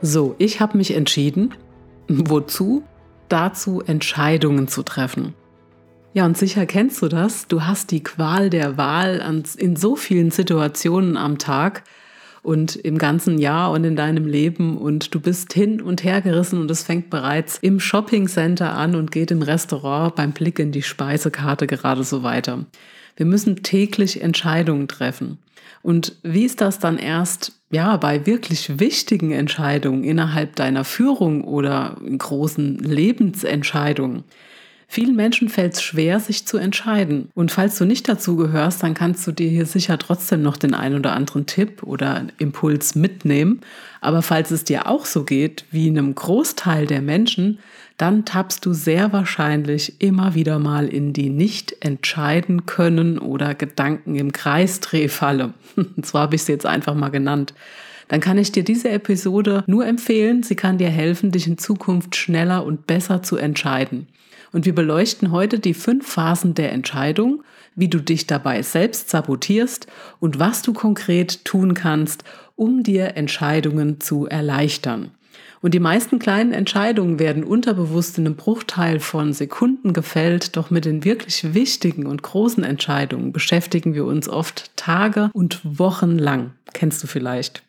So, ich habe mich entschieden. Wozu? Dazu Entscheidungen zu treffen. Ja, und sicher kennst du das. Du hast die Qual der Wahl in so vielen Situationen am Tag und im ganzen Jahr und in deinem Leben und du bist hin und her gerissen und es fängt bereits im Shoppingcenter an und geht im Restaurant beim Blick in die Speisekarte gerade so weiter. Wir müssen täglich Entscheidungen treffen. Und wie ist das dann erst ja, bei wirklich wichtigen Entscheidungen innerhalb deiner Führung oder großen Lebensentscheidungen. Vielen Menschen fällt es schwer, sich zu entscheiden. Und falls du nicht dazu gehörst, dann kannst du dir hier sicher trotzdem noch den ein oder anderen Tipp oder Impuls mitnehmen. Aber falls es dir auch so geht wie einem Großteil der Menschen, dann tappst du sehr wahrscheinlich immer wieder mal in die nicht entscheiden können oder Gedanken im Kreisdrehfalle. Zwar habe ich sie jetzt einfach mal genannt. Dann kann ich dir diese Episode nur empfehlen. Sie kann dir helfen, dich in Zukunft schneller und besser zu entscheiden. Und wir beleuchten heute die fünf Phasen der Entscheidung, wie du dich dabei selbst sabotierst und was du konkret tun kannst, um dir Entscheidungen zu erleichtern. Und die meisten kleinen Entscheidungen werden unterbewusst in einem Bruchteil von Sekunden gefällt, doch mit den wirklich wichtigen und großen Entscheidungen beschäftigen wir uns oft Tage und Wochen lang. Kennst du vielleicht?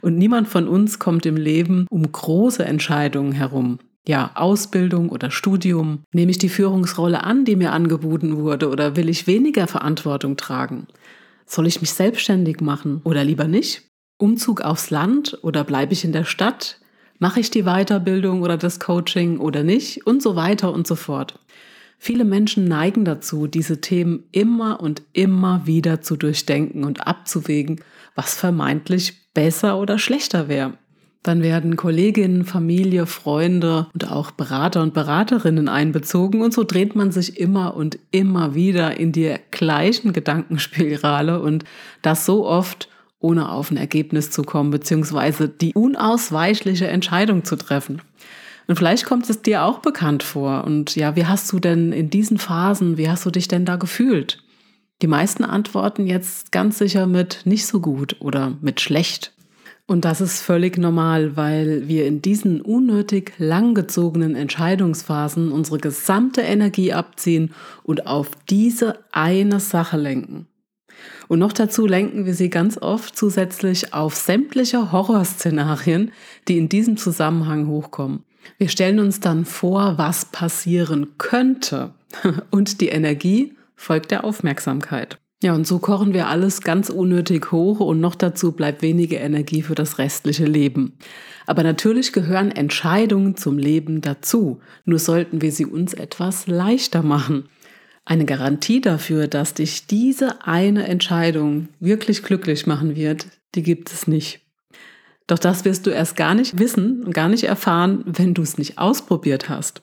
Und niemand von uns kommt im Leben um große Entscheidungen herum. Ja, Ausbildung oder Studium. Nehme ich die Führungsrolle an, die mir angeboten wurde, oder will ich weniger Verantwortung tragen? Soll ich mich selbstständig machen oder lieber nicht? Umzug aufs Land oder bleibe ich in der Stadt? Mache ich die Weiterbildung oder das Coaching oder nicht? Und so weiter und so fort. Viele Menschen neigen dazu, diese Themen immer und immer wieder zu durchdenken und abzuwägen, was vermeintlich besser oder schlechter wäre. Dann werden Kolleginnen, Familie, Freunde und auch Berater und Beraterinnen einbezogen und so dreht man sich immer und immer wieder in die gleichen Gedankenspirale und das so oft, ohne auf ein Ergebnis zu kommen, beziehungsweise die unausweichliche Entscheidung zu treffen. Und vielleicht kommt es dir auch bekannt vor. Und ja, wie hast du denn in diesen Phasen, wie hast du dich denn da gefühlt? Die meisten antworten jetzt ganz sicher mit nicht so gut oder mit schlecht. Und das ist völlig normal, weil wir in diesen unnötig langgezogenen Entscheidungsphasen unsere gesamte Energie abziehen und auf diese eine Sache lenken. Und noch dazu lenken wir sie ganz oft zusätzlich auf sämtliche Horrorszenarien, die in diesem Zusammenhang hochkommen. Wir stellen uns dann vor, was passieren könnte. Und die Energie folgt der Aufmerksamkeit. Ja, und so kochen wir alles ganz unnötig hoch und noch dazu bleibt wenige Energie für das restliche Leben. Aber natürlich gehören Entscheidungen zum Leben dazu. Nur sollten wir sie uns etwas leichter machen. Eine Garantie dafür, dass dich diese eine Entscheidung wirklich glücklich machen wird, die gibt es nicht. Doch das wirst du erst gar nicht wissen und gar nicht erfahren, wenn du es nicht ausprobiert hast.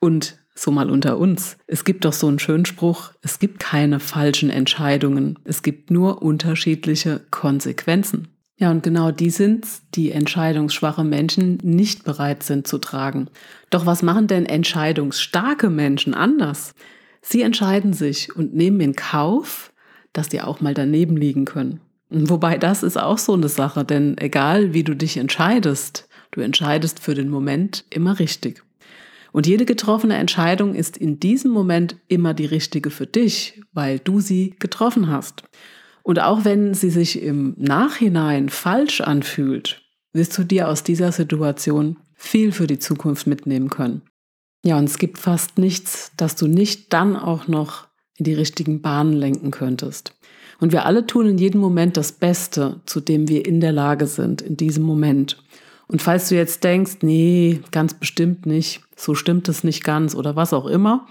Und so mal unter uns. Es gibt doch so einen schönen Spruch, es gibt keine falschen Entscheidungen, es gibt nur unterschiedliche Konsequenzen. Ja, und genau die sind's, die entscheidungsschwache Menschen nicht bereit sind zu tragen. Doch was machen denn entscheidungsstarke Menschen anders? Sie entscheiden sich und nehmen in Kauf, dass die auch mal daneben liegen können. Wobei das ist auch so eine Sache, denn egal wie du dich entscheidest, du entscheidest für den Moment immer richtig. Und jede getroffene Entscheidung ist in diesem Moment immer die richtige für dich, weil du sie getroffen hast. Und auch wenn sie sich im Nachhinein falsch anfühlt, wirst du dir aus dieser Situation viel für die Zukunft mitnehmen können. Ja, und es gibt fast nichts, das du nicht dann auch noch in die richtigen Bahnen lenken könntest. Und wir alle tun in jedem Moment das Beste, zu dem wir in der Lage sind, in diesem Moment. Und falls du jetzt denkst, nee, ganz bestimmt nicht, so stimmt es nicht ganz oder was auch immer,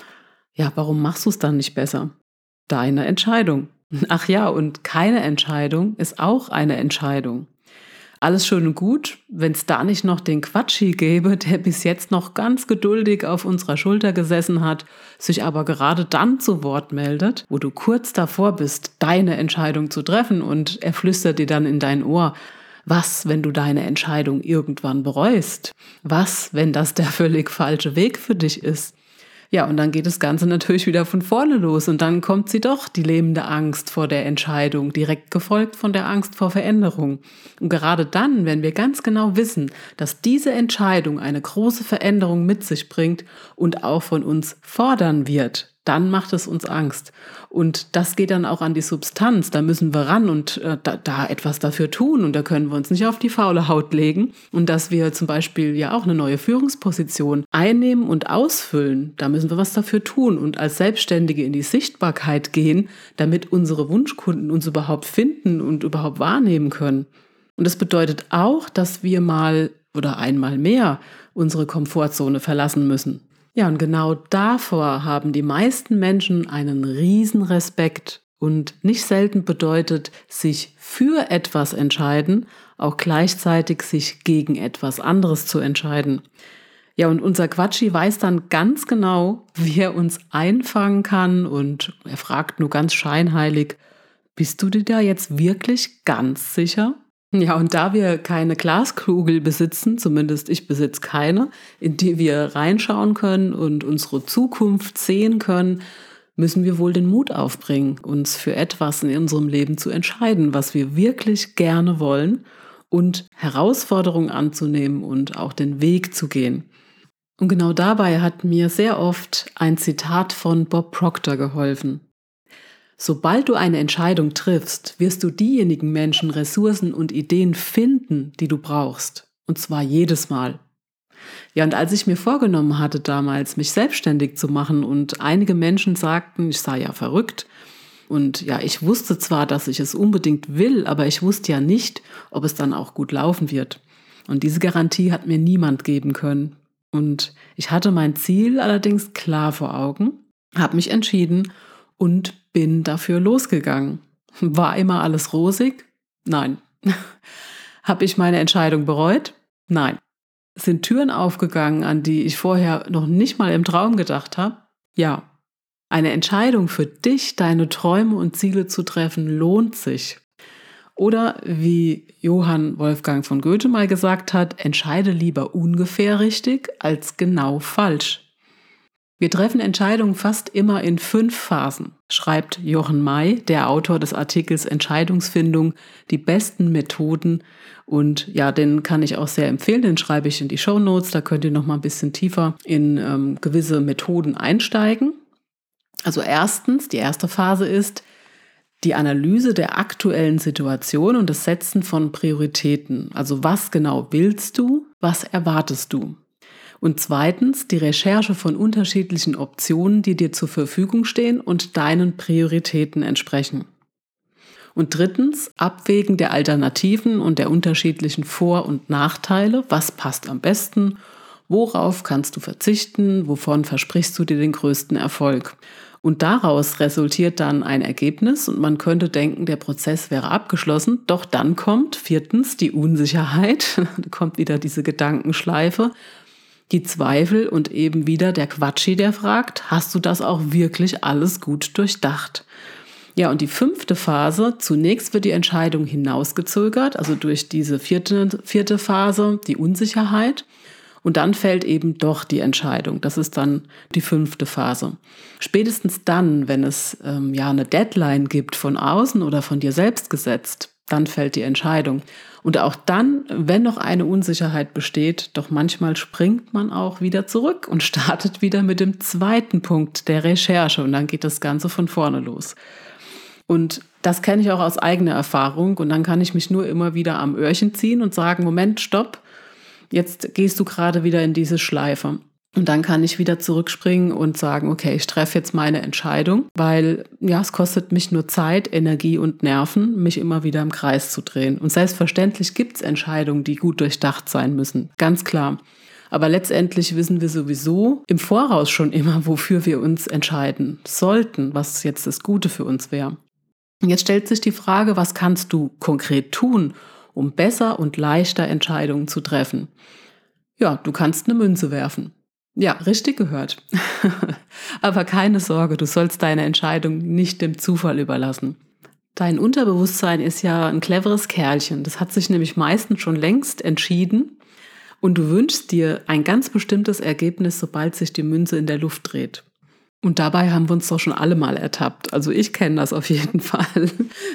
ja, warum machst du es dann nicht besser? Deine Entscheidung. Ach ja, und keine Entscheidung ist auch eine Entscheidung. Alles schön und gut, wenn es da nicht noch den Quatschi gäbe, der bis jetzt noch ganz geduldig auf unserer Schulter gesessen hat, sich aber gerade dann zu Wort meldet, wo du kurz davor bist, deine Entscheidung zu treffen und er flüstert dir dann in dein Ohr, was, wenn du deine Entscheidung irgendwann bereust? Was, wenn das der völlig falsche Weg für dich ist? Ja, und dann geht das Ganze natürlich wieder von vorne los und dann kommt sie doch, die lebende Angst vor der Entscheidung, direkt gefolgt von der Angst vor Veränderung. Und gerade dann, wenn wir ganz genau wissen, dass diese Entscheidung eine große Veränderung mit sich bringt und auch von uns fordern wird, dann macht es uns Angst. Und das geht dann auch an die Substanz. Da müssen wir ran und äh, da, da, etwas dafür tun. Und da können wir uns nicht auf die faule Haut legen. Und dass wir zum Beispiel ja auch eine neue Führungsposition einnehmen und ausfüllen, da müssen wir was dafür tun und als Selbstständige in die Sichtbarkeit gehen, damit unsere Wunschkunden uns überhaupt finden und überhaupt wahrnehmen können. Und das bedeutet auch, dass wir mal oder einmal mehr unsere Komfortzone verlassen müssen. Ja, und genau davor haben die meisten Menschen einen riesen Respekt und nicht selten bedeutet sich für etwas entscheiden, auch gleichzeitig sich gegen etwas anderes zu entscheiden. Ja, und unser Quatschi weiß dann ganz genau, wie er uns einfangen kann und er fragt nur ganz scheinheilig, bist du dir da jetzt wirklich ganz sicher? Ja, und da wir keine Glaskugel besitzen, zumindest ich besitze keine, in die wir reinschauen können und unsere Zukunft sehen können, müssen wir wohl den Mut aufbringen, uns für etwas in unserem Leben zu entscheiden, was wir wirklich gerne wollen und Herausforderungen anzunehmen und auch den Weg zu gehen. Und genau dabei hat mir sehr oft ein Zitat von Bob Proctor geholfen. Sobald du eine Entscheidung triffst, wirst du diejenigen Menschen, Ressourcen und Ideen finden, die du brauchst. Und zwar jedes Mal. Ja, und als ich mir vorgenommen hatte damals, mich selbstständig zu machen und einige Menschen sagten, ich sei ja verrückt, und ja, ich wusste zwar, dass ich es unbedingt will, aber ich wusste ja nicht, ob es dann auch gut laufen wird. Und diese Garantie hat mir niemand geben können. Und ich hatte mein Ziel allerdings klar vor Augen, habe mich entschieden und bin dafür losgegangen. War immer alles rosig? Nein. Habe ich meine Entscheidung bereut? Nein. Sind Türen aufgegangen, an die ich vorher noch nicht mal im Traum gedacht habe? Ja. Eine Entscheidung für dich, deine Träume und Ziele zu treffen, lohnt sich. Oder wie Johann Wolfgang von Goethe mal gesagt hat, entscheide lieber ungefähr richtig als genau falsch. Wir treffen Entscheidungen fast immer in fünf Phasen, schreibt Jochen May, der Autor des Artikels Entscheidungsfindung, die besten Methoden. Und ja, den kann ich auch sehr empfehlen, den schreibe ich in die Show Notes. Da könnt ihr noch mal ein bisschen tiefer in ähm, gewisse Methoden einsteigen. Also erstens, die erste Phase ist die Analyse der aktuellen Situation und das Setzen von Prioritäten. Also was genau willst du, was erwartest du? Und zweitens die Recherche von unterschiedlichen Optionen, die dir zur Verfügung stehen und deinen Prioritäten entsprechen. Und drittens Abwägen der Alternativen und der unterschiedlichen Vor- und Nachteile. Was passt am besten? Worauf kannst du verzichten? Wovon versprichst du dir den größten Erfolg? Und daraus resultiert dann ein Ergebnis und man könnte denken, der Prozess wäre abgeschlossen. Doch dann kommt viertens die Unsicherheit, da kommt wieder diese Gedankenschleife die Zweifel und eben wieder der Quatschi, der fragt, hast du das auch wirklich alles gut durchdacht? Ja, und die fünfte Phase, zunächst wird die Entscheidung hinausgezögert, also durch diese vierte, vierte Phase, die Unsicherheit. Und dann fällt eben doch die Entscheidung. Das ist dann die fünfte Phase. Spätestens dann, wenn es ähm, ja eine Deadline gibt von außen oder von dir selbst gesetzt, dann fällt die Entscheidung. Und auch dann, wenn noch eine Unsicherheit besteht, doch manchmal springt man auch wieder zurück und startet wieder mit dem zweiten Punkt der Recherche und dann geht das Ganze von vorne los. Und das kenne ich auch aus eigener Erfahrung. Und dann kann ich mich nur immer wieder am Öhrchen ziehen und sagen, Moment, stopp, jetzt gehst du gerade wieder in diese Schleife. Und dann kann ich wieder zurückspringen und sagen, okay, ich treffe jetzt meine Entscheidung, weil ja, es kostet mich nur Zeit, Energie und Nerven, mich immer wieder im Kreis zu drehen. Und selbstverständlich gibt es Entscheidungen, die gut durchdacht sein müssen, ganz klar. Aber letztendlich wissen wir sowieso im Voraus schon immer, wofür wir uns entscheiden sollten, was jetzt das Gute für uns wäre. Jetzt stellt sich die Frage, was kannst du konkret tun, um besser und leichter Entscheidungen zu treffen? Ja, du kannst eine Münze werfen. Ja, richtig gehört. Aber keine Sorge, du sollst deine Entscheidung nicht dem Zufall überlassen. Dein Unterbewusstsein ist ja ein cleveres Kerlchen. Das hat sich nämlich meistens schon längst entschieden und du wünschst dir ein ganz bestimmtes Ergebnis, sobald sich die Münze in der Luft dreht. Und dabei haben wir uns doch schon alle mal ertappt. Also ich kenne das auf jeden Fall.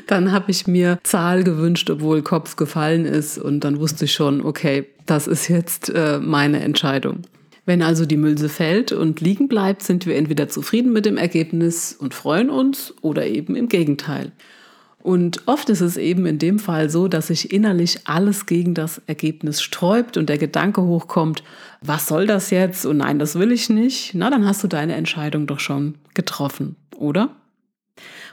Dann habe ich mir Zahl gewünscht, obwohl Kopf gefallen ist. Und dann wusste ich schon, okay, das ist jetzt äh, meine Entscheidung. Wenn also die Mülse fällt und liegen bleibt, sind wir entweder zufrieden mit dem Ergebnis und freuen uns oder eben im Gegenteil. Und oft ist es eben in dem Fall so, dass sich innerlich alles gegen das Ergebnis sträubt und der Gedanke hochkommt, was soll das jetzt? Und nein, das will ich nicht. Na, dann hast du deine Entscheidung doch schon getroffen, oder?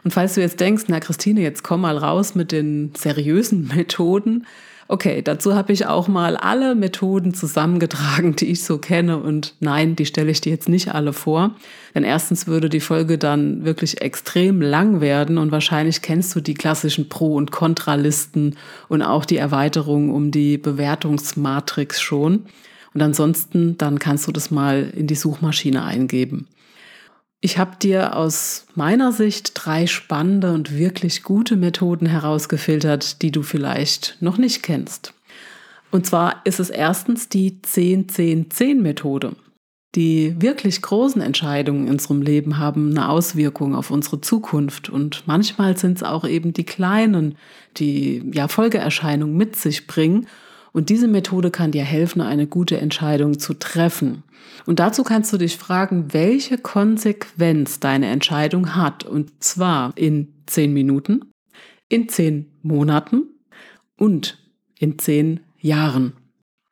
Und falls du jetzt denkst, na Christine, jetzt komm mal raus mit den seriösen Methoden, Okay, dazu habe ich auch mal alle Methoden zusammengetragen, die ich so kenne. Und nein, die stelle ich dir jetzt nicht alle vor. Denn erstens würde die Folge dann wirklich extrem lang werden und wahrscheinlich kennst du die klassischen Pro- und Kontralisten und auch die Erweiterung um die Bewertungsmatrix schon. Und ansonsten, dann kannst du das mal in die Suchmaschine eingeben. Ich habe dir aus meiner Sicht drei spannende und wirklich gute Methoden herausgefiltert, die du vielleicht noch nicht kennst. Und zwar ist es erstens die 10-10-10-Methode. Die wirklich großen Entscheidungen in unserem Leben haben eine Auswirkung auf unsere Zukunft und manchmal sind es auch eben die kleinen, die ja Folgeerscheinungen mit sich bringen und diese Methode kann dir helfen, eine gute Entscheidung zu treffen. Und dazu kannst du dich fragen, welche Konsequenz deine Entscheidung hat. Und zwar in zehn Minuten, in zehn Monaten und in zehn Jahren.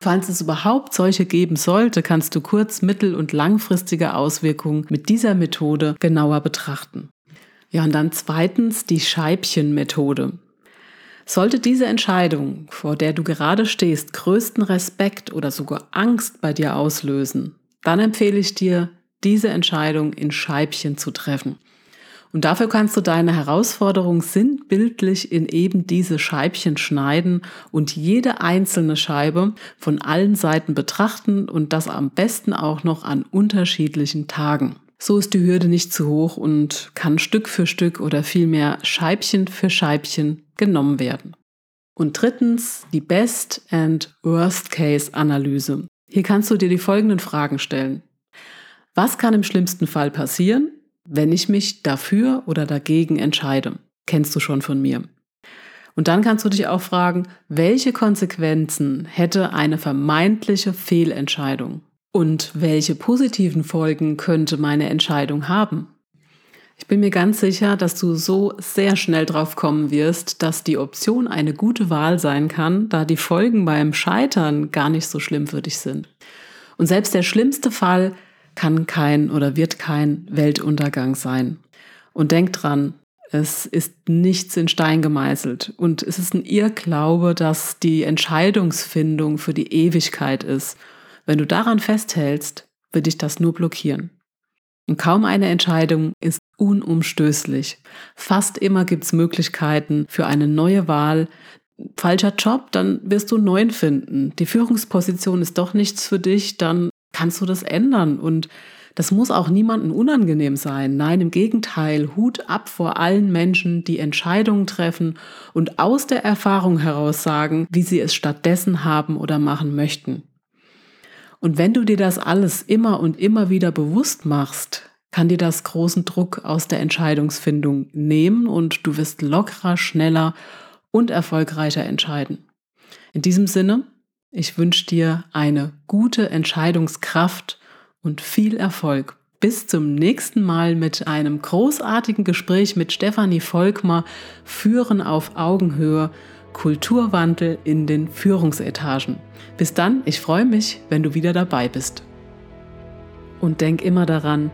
Falls es überhaupt solche geben sollte, kannst du kurz-, mittel- und langfristige Auswirkungen mit dieser Methode genauer betrachten. Ja, und dann zweitens die Scheibchenmethode. Sollte diese Entscheidung, vor der du gerade stehst, größten Respekt oder sogar Angst bei dir auslösen, dann empfehle ich dir, diese Entscheidung in Scheibchen zu treffen. Und dafür kannst du deine Herausforderung sinnbildlich in eben diese Scheibchen schneiden und jede einzelne Scheibe von allen Seiten betrachten und das am besten auch noch an unterschiedlichen Tagen. So ist die Hürde nicht zu hoch und kann Stück für Stück oder vielmehr Scheibchen für Scheibchen genommen werden. Und drittens die Best and Worst Case Analyse. Hier kannst du dir die folgenden Fragen stellen. Was kann im schlimmsten Fall passieren, wenn ich mich dafür oder dagegen entscheide? Kennst du schon von mir. Und dann kannst du dich auch fragen, welche Konsequenzen hätte eine vermeintliche Fehlentscheidung? Und welche positiven Folgen könnte meine Entscheidung haben? Ich bin mir ganz sicher, dass du so sehr schnell drauf kommen wirst, dass die Option eine gute Wahl sein kann, da die Folgen beim Scheitern gar nicht so schlimm für dich sind. Und selbst der schlimmste Fall kann kein oder wird kein Weltuntergang sein. Und denk dran, es ist nichts in Stein gemeißelt und es ist ein Irrglaube, dass die Entscheidungsfindung für die Ewigkeit ist. Wenn du daran festhältst, wird dich das nur blockieren. Und kaum eine Entscheidung ist unumstößlich. Fast immer gibt es Möglichkeiten für eine neue Wahl. Falscher Job, dann wirst du einen neuen finden. Die Führungsposition ist doch nichts für dich, dann kannst du das ändern. Und das muss auch niemandem unangenehm sein. Nein, im Gegenteil, Hut ab vor allen Menschen, die Entscheidungen treffen und aus der Erfahrung heraus sagen, wie sie es stattdessen haben oder machen möchten. Und wenn du dir das alles immer und immer wieder bewusst machst, kann dir das großen Druck aus der Entscheidungsfindung nehmen und du wirst lockerer, schneller und erfolgreicher entscheiden. In diesem Sinne, ich wünsche dir eine gute Entscheidungskraft und viel Erfolg. Bis zum nächsten Mal mit einem großartigen Gespräch mit Stefanie Volkmar. Führen auf Augenhöhe, Kulturwandel in den Führungsetagen. Bis dann, ich freue mich, wenn du wieder dabei bist. Und denk immer daran,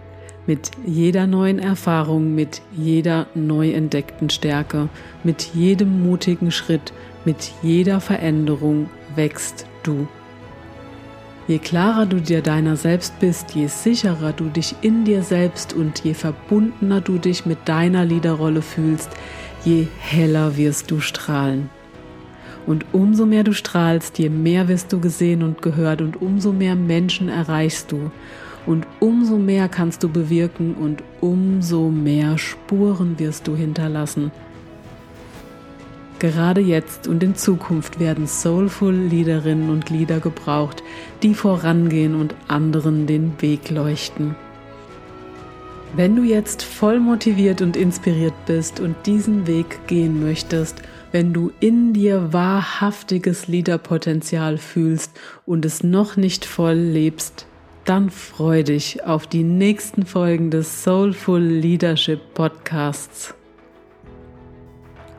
mit jeder neuen Erfahrung, mit jeder neu entdeckten Stärke, mit jedem mutigen Schritt, mit jeder Veränderung wächst du. Je klarer du dir deiner selbst bist, je sicherer du dich in dir selbst und je verbundener du dich mit deiner Liederrolle fühlst, je heller wirst du strahlen. Und umso mehr du strahlst, je mehr wirst du gesehen und gehört und umso mehr Menschen erreichst du. Und umso mehr kannst du bewirken und umso mehr Spuren wirst du hinterlassen. Gerade jetzt und in Zukunft werden soulful Liederinnen und Lieder gebraucht, die vorangehen und anderen den Weg leuchten. Wenn du jetzt voll motiviert und inspiriert bist und diesen Weg gehen möchtest, wenn du in dir wahrhaftiges Liederpotenzial fühlst und es noch nicht voll lebst, dann freu dich auf die nächsten Folgen des Soulful Leadership Podcasts.